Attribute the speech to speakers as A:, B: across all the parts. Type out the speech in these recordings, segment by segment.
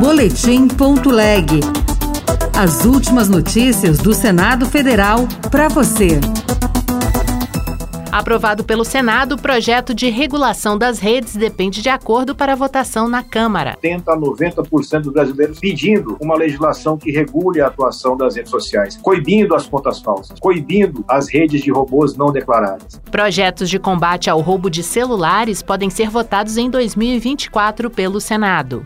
A: Boletim.leg. As últimas notícias do Senado Federal para você.
B: Aprovado pelo Senado, o projeto de regulação das redes depende de acordo para votação na Câmara.
C: 80 a 90% dos brasileiros pedindo uma legislação que regule a atuação das redes sociais, coibindo as contas falsas, coibindo as redes de robôs não declaradas.
B: Projetos de combate ao roubo de celulares podem ser votados em 2024 pelo Senado.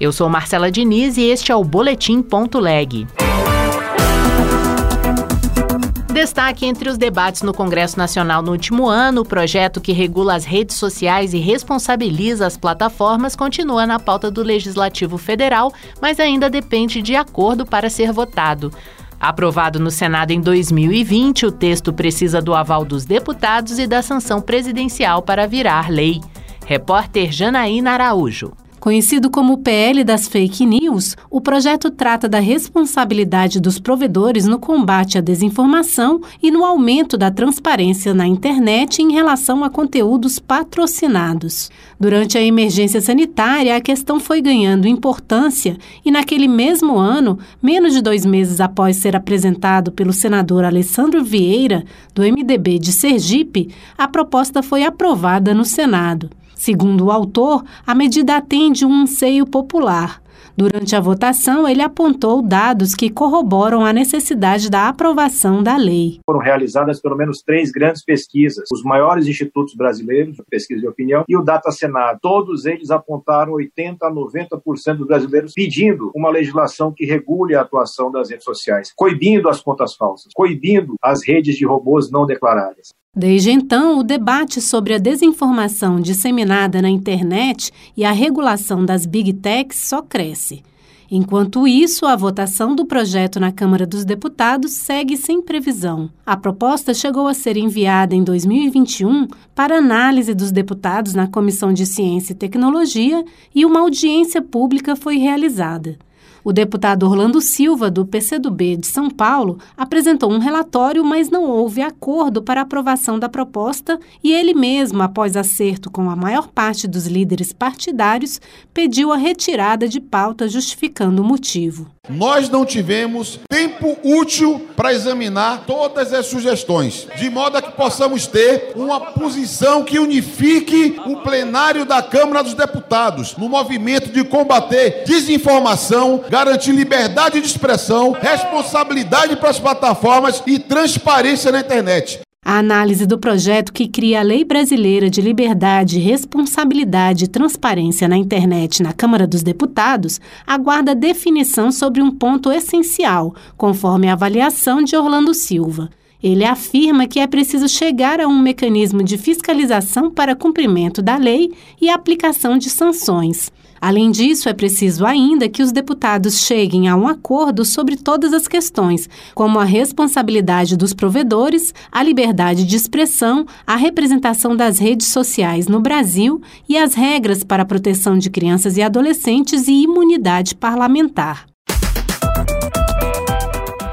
B: Eu sou Marcela Diniz e este é o Boletim Ponto Leg. Destaque entre os debates no Congresso Nacional no último ano, o projeto que regula as redes sociais e responsabiliza as plataformas continua na pauta do Legislativo Federal, mas ainda depende de acordo para ser votado. Aprovado no Senado em 2020, o texto precisa do aval dos deputados e da sanção presidencial para virar lei. Repórter Janaína Araújo.
D: Conhecido como PL das Fake News, o projeto trata da responsabilidade dos provedores no combate à desinformação e no aumento da transparência na internet em relação a conteúdos patrocinados. Durante a emergência sanitária, a questão foi ganhando importância e, naquele mesmo ano, menos de dois meses após ser apresentado pelo senador Alessandro Vieira, do MDB de Sergipe, a proposta foi aprovada no Senado. Segundo o autor, a medida atende um anseio popular. Durante a votação, ele apontou dados que corroboram a necessidade da aprovação da lei.
C: Foram realizadas pelo menos três grandes pesquisas, os maiores institutos brasileiros pesquisa de opinião e o Data Senado. Todos eles apontaram 80 a 90% dos brasileiros pedindo uma legislação que regule a atuação das redes sociais, coibindo as contas falsas, coibindo as redes de robôs não declaradas.
D: Desde então, o debate sobre a desinformação disseminada na internet e a regulação das big techs só cresce. Enquanto isso, a votação do projeto na Câmara dos Deputados segue sem previsão. A proposta chegou a ser enviada em 2021 para análise dos deputados na Comissão de Ciência e Tecnologia e uma audiência pública foi realizada. O deputado Orlando Silva, do PCdoB de São Paulo, apresentou um relatório, mas não houve acordo para aprovação da proposta e ele mesmo, após acerto com a maior parte dos líderes partidários, pediu a retirada de pauta justificando o motivo.
E: Nós não tivemos tempo útil para examinar todas as sugestões, de modo a que possamos ter uma posição que unifique o plenário da Câmara dos Deputados no movimento de combater desinformação, garantir liberdade de expressão, responsabilidade para as plataformas e transparência na internet.
D: A análise do projeto que cria a Lei Brasileira de Liberdade, Responsabilidade e Transparência na Internet na Câmara dos Deputados aguarda definição sobre um ponto essencial, conforme a avaliação de Orlando Silva. Ele afirma que é preciso chegar a um mecanismo de fiscalização para cumprimento da lei e aplicação de sanções. Além disso, é preciso ainda que os deputados cheguem a um acordo sobre todas as questões, como a responsabilidade dos provedores, a liberdade de expressão, a representação das redes sociais no Brasil e as regras para a proteção de crianças e adolescentes e imunidade parlamentar.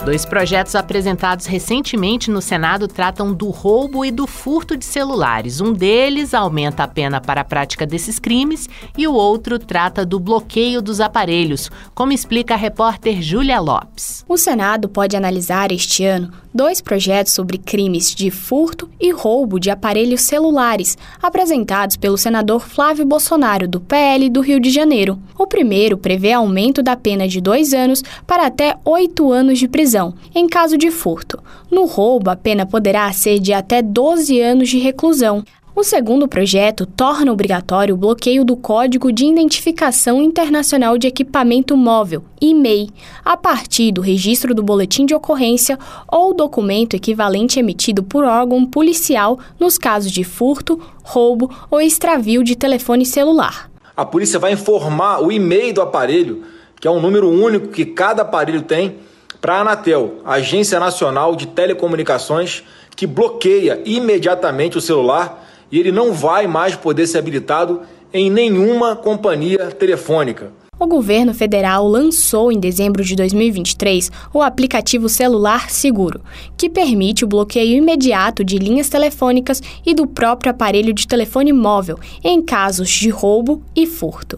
B: Dois projetos apresentados recentemente no Senado tratam do roubo e do furto de celulares. Um deles aumenta a pena para a prática desses crimes e o outro trata do bloqueio dos aparelhos, como explica a repórter Júlia Lopes.
F: O Senado pode analisar este ano dois projetos sobre crimes de furto e roubo de aparelhos celulares, apresentados pelo senador Flávio Bolsonaro, do PL do Rio de Janeiro. O primeiro prevê aumento da pena de dois anos para até oito anos de prisão prisão, em caso de furto. No roubo, a pena poderá ser de até 12 anos de reclusão. O segundo projeto torna obrigatório o bloqueio do Código de Identificação Internacional de Equipamento Móvel, IMEI, a partir do registro do boletim de ocorrência ou documento equivalente emitido por órgão policial nos casos de furto, roubo ou extravio de telefone celular.
G: A polícia vai informar o e-mail do aparelho, que é um número único que cada aparelho tem para a Anatel, Agência Nacional de Telecomunicações, que bloqueia imediatamente o celular e ele não vai mais poder ser habilitado em nenhuma companhia telefônica.
F: O governo federal lançou em dezembro de 2023 o aplicativo Celular Seguro, que permite o bloqueio imediato de linhas telefônicas e do próprio aparelho de telefone móvel em casos de roubo e furto.